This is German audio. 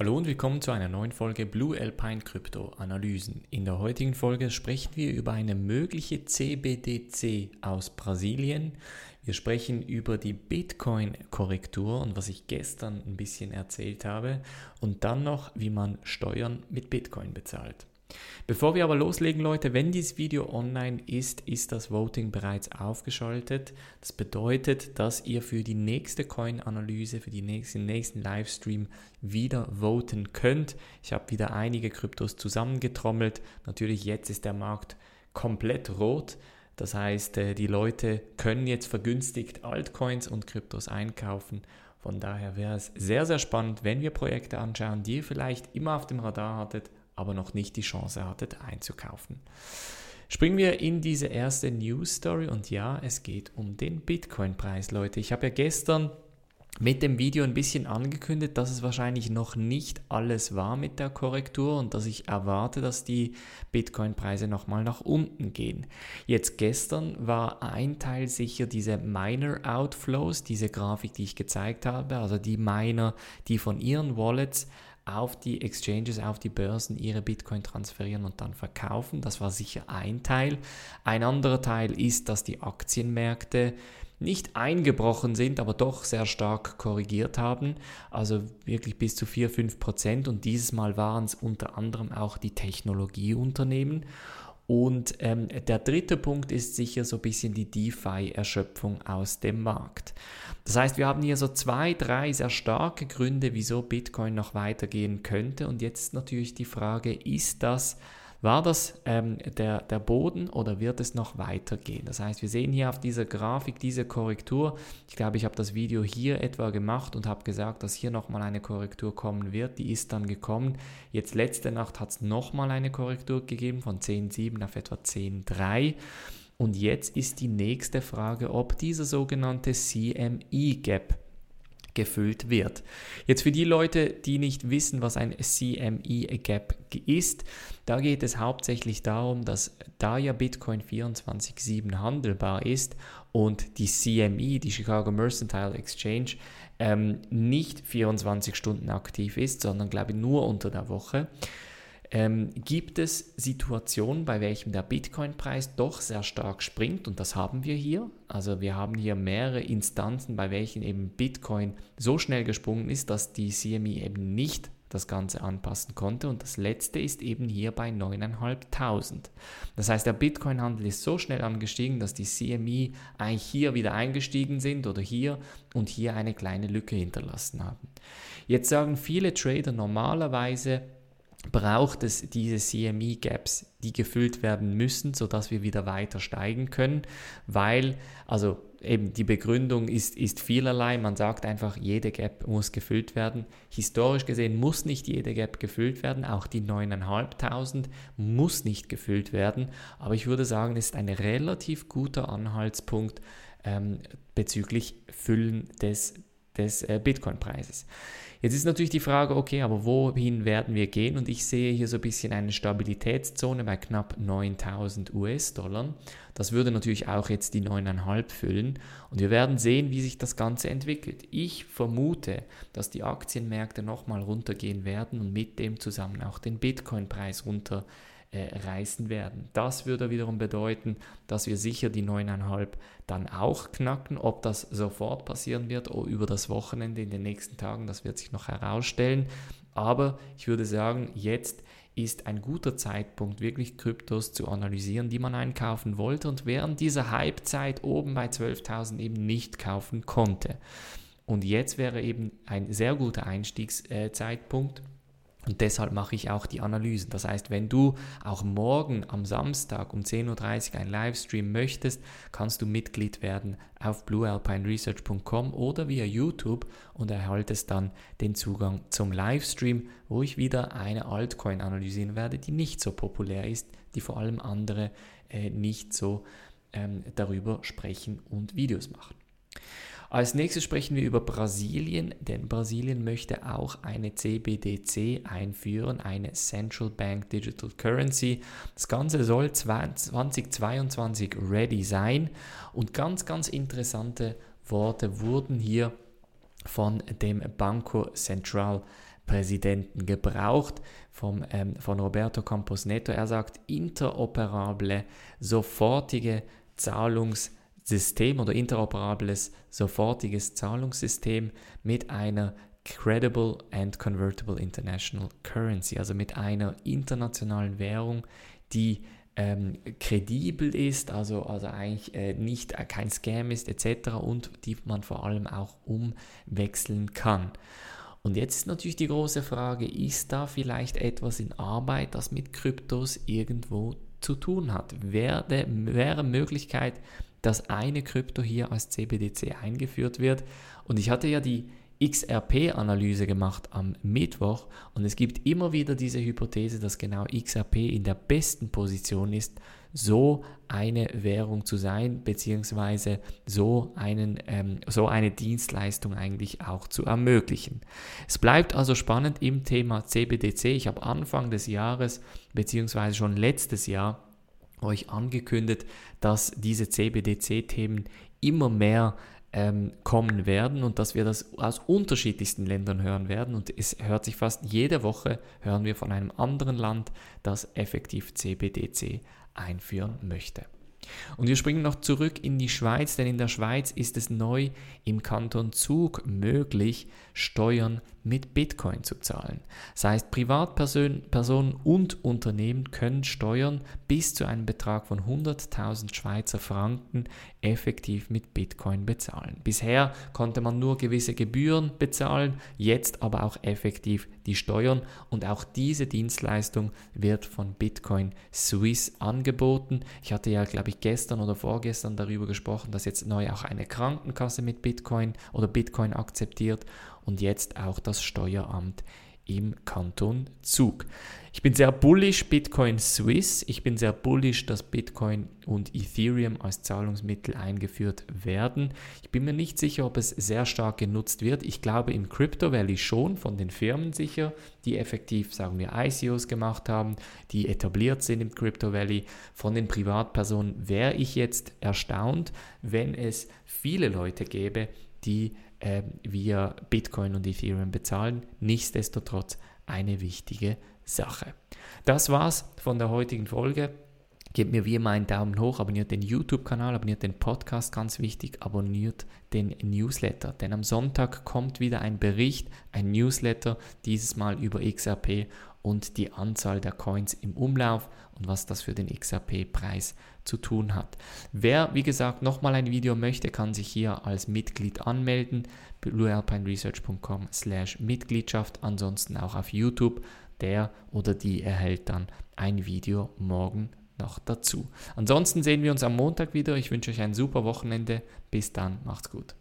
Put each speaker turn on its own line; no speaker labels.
Hallo und willkommen zu einer neuen Folge Blue Alpine Crypto Analysen. In der heutigen Folge sprechen wir über eine mögliche CBDC aus Brasilien. Wir sprechen über die Bitcoin-Korrektur und was ich gestern ein bisschen erzählt habe und dann noch, wie man Steuern mit Bitcoin bezahlt. Bevor wir aber loslegen, Leute, wenn dieses Video online ist, ist das Voting bereits aufgeschaltet. Das bedeutet, dass ihr für die nächste Coin-Analyse, für die nächsten, nächsten Livestream wieder voten könnt. Ich habe wieder einige Kryptos zusammengetrommelt. Natürlich, jetzt ist der Markt komplett rot. Das heißt, äh, die Leute können jetzt vergünstigt Altcoins und Kryptos einkaufen. Von daher wäre es sehr, sehr spannend, wenn wir Projekte anschauen, die ihr vielleicht immer auf dem Radar hattet, aber noch nicht die Chance hattet einzukaufen. Springen wir in diese erste News Story und ja, es geht um den Bitcoin-Preis, Leute. Ich habe ja gestern mit dem Video ein bisschen angekündigt, dass es wahrscheinlich noch nicht alles war mit der Korrektur und dass ich erwarte, dass die Bitcoin-Preise nochmal nach unten gehen. Jetzt gestern war ein Teil sicher diese Miner-Outflows, diese Grafik, die ich gezeigt habe, also die Miner, die von ihren Wallets auf die Exchanges, auf die Börsen ihre Bitcoin transferieren und dann verkaufen. Das war sicher ein Teil. Ein anderer Teil ist, dass die Aktienmärkte nicht eingebrochen sind, aber doch sehr stark korrigiert haben. Also wirklich bis zu 4, 5 Prozent. Und dieses Mal waren es unter anderem auch die Technologieunternehmen. Und ähm, der dritte Punkt ist sicher so ein bisschen die DeFi-Erschöpfung aus dem Markt. Das heißt, wir haben hier so zwei, drei sehr starke Gründe, wieso Bitcoin noch weitergehen könnte. Und jetzt natürlich die Frage, ist das war das ähm, der, der Boden oder wird es noch weitergehen? Das heißt, wir sehen hier auf dieser Grafik diese Korrektur. Ich glaube, ich habe das Video hier etwa gemacht und habe gesagt, dass hier nochmal eine Korrektur kommen wird. Die ist dann gekommen. Jetzt letzte Nacht hat es nochmal eine Korrektur gegeben von 10,7 auf etwa 10,3. Und jetzt ist die nächste Frage, ob dieser sogenannte CME-Gap gefüllt wird. Jetzt für die Leute, die nicht wissen, was ein CME Gap ist, da geht es hauptsächlich darum, dass da ja Bitcoin 24/7 handelbar ist und die CME, die Chicago Mercantile Exchange, ähm, nicht 24 Stunden aktiv ist, sondern glaube ich nur unter der Woche ähm, gibt es Situationen, bei welchen der Bitcoin-Preis doch sehr stark springt und das haben wir hier. Also wir haben hier mehrere Instanzen, bei welchen eben Bitcoin so schnell gesprungen ist, dass die CME eben nicht das Ganze anpassen konnte. Und das letzte ist eben hier bei 9.500. Das heißt, der Bitcoin-Handel ist so schnell angestiegen, dass die CME eigentlich hier wieder eingestiegen sind oder hier und hier eine kleine Lücke hinterlassen haben. Jetzt sagen viele Trader normalerweise, braucht es diese CME-Gaps, die gefüllt werden müssen, sodass wir wieder weiter steigen können, weil, also eben die Begründung ist, ist vielerlei. Man sagt einfach, jede Gap muss gefüllt werden. Historisch gesehen muss nicht jede Gap gefüllt werden, auch die 9.500 muss nicht gefüllt werden, aber ich würde sagen, es ist ein relativ guter Anhaltspunkt ähm, bezüglich Füllen des, des äh, Bitcoin-Preises. Jetzt ist natürlich die Frage, okay, aber wohin werden wir gehen? Und ich sehe hier so ein bisschen eine Stabilitätszone bei knapp 9000 US-Dollar. Das würde natürlich auch jetzt die 9,5 füllen. Und wir werden sehen, wie sich das Ganze entwickelt. Ich vermute, dass die Aktienmärkte nochmal runtergehen werden und mit dem zusammen auch den Bitcoin-Preis runter äh, reißen werden. Das würde wiederum bedeuten, dass wir sicher die 9,5 dann auch knacken. Ob das sofort passieren wird oder über das Wochenende in den nächsten Tagen, das wird sich noch herausstellen. Aber ich würde sagen, jetzt ist ein guter Zeitpunkt, wirklich Kryptos zu analysieren, die man einkaufen wollte und während dieser Hypezeit oben bei 12.000 eben nicht kaufen konnte. Und jetzt wäre eben ein sehr guter Einstiegszeitpunkt. Und deshalb mache ich auch die Analysen. Das heißt, wenn du auch morgen am Samstag um 10.30 Uhr ein Livestream möchtest, kannst du Mitglied werden auf bluealpineresearch.com oder via YouTube und erhaltest dann den Zugang zum Livestream, wo ich wieder eine Altcoin analysieren werde, die nicht so populär ist, die vor allem andere äh, nicht so ähm, darüber sprechen und Videos machen. Als nächstes sprechen wir über Brasilien, denn Brasilien möchte auch eine CBDC einführen, eine Central Bank Digital Currency. Das Ganze soll 2022 ready sein und ganz, ganz interessante Worte wurden hier von dem Banco Central Präsidenten gebraucht vom, ähm, von Roberto Campos Neto. Er sagt, interoperable, sofortige Zahlungssystem oder interoperables, sofortiges Zahlungssystem mit einer Credible and Convertible International Currency, also mit einer internationalen Währung, die ähm, kredibel ist, also, also eigentlich äh, nicht äh, kein Scam ist etc. und die man vor allem auch umwechseln kann. Und jetzt ist natürlich die große Frage, ist da vielleicht etwas in Arbeit, das mit Kryptos irgendwo zu tun hat? Wäre, wäre Möglichkeit, dass eine Krypto hier als CBDC eingeführt wird? Und ich hatte ja die XRP-Analyse gemacht am Mittwoch und es gibt immer wieder diese Hypothese, dass genau XRP in der besten Position ist, so eine Währung zu sein, beziehungsweise so, einen, ähm, so eine Dienstleistung eigentlich auch zu ermöglichen. Es bleibt also spannend im Thema CBDC. Ich habe Anfang des Jahres, beziehungsweise schon letztes Jahr, euch angekündigt, dass diese CBDC-Themen immer mehr ähm, kommen werden und dass wir das aus unterschiedlichsten Ländern hören werden. Und es hört sich fast jede Woche, hören wir von einem anderen Land, das effektiv CBDC einführen möchte. Und wir springen noch zurück in die Schweiz, denn in der Schweiz ist es neu im Kanton Zug möglich, Steuern mit Bitcoin zu zahlen. Das heißt, Privatpersonen und Unternehmen können Steuern bis zu einem Betrag von 100.000 Schweizer Franken effektiv mit Bitcoin bezahlen. Bisher konnte man nur gewisse Gebühren bezahlen, jetzt aber auch effektiv die Steuern und auch diese Dienstleistung wird von Bitcoin Swiss angeboten. Ich hatte ja, glaube ich, gestern oder vorgestern darüber gesprochen, dass jetzt neu auch eine Krankenkasse mit Bitcoin oder Bitcoin akzeptiert und jetzt auch das Steueramt im Kanton Zug. Ich bin sehr bullish Bitcoin Swiss. Ich bin sehr bullish, dass Bitcoin und Ethereum als Zahlungsmittel eingeführt werden. Ich bin mir nicht sicher, ob es sehr stark genutzt wird. Ich glaube im Crypto Valley schon von den Firmen sicher, die effektiv, sagen wir, ICOs gemacht haben, die etabliert sind im Crypto Valley. Von den Privatpersonen wäre ich jetzt erstaunt, wenn es viele Leute gäbe, die äh, via Bitcoin und Ethereum bezahlen. Nichtsdestotrotz eine wichtige Sache. Das war's von der heutigen Folge. Gebt mir wie immer einen Daumen hoch, abonniert den YouTube-Kanal, abonniert den Podcast, ganz wichtig, abonniert den Newsletter. Denn am Sonntag kommt wieder ein Bericht, ein Newsletter, dieses Mal über XRP und die Anzahl der Coins im Umlauf und was das für den XRP-Preis zu tun hat. Wer, wie gesagt, nochmal ein Video möchte, kann sich hier als Mitglied anmelden. bluealpineresearch.com slash Mitgliedschaft. Ansonsten auch auf YouTube. Der oder die erhält dann ein Video morgen noch dazu. Ansonsten sehen wir uns am Montag wieder. Ich wünsche euch ein super Wochenende. Bis dann, macht's gut.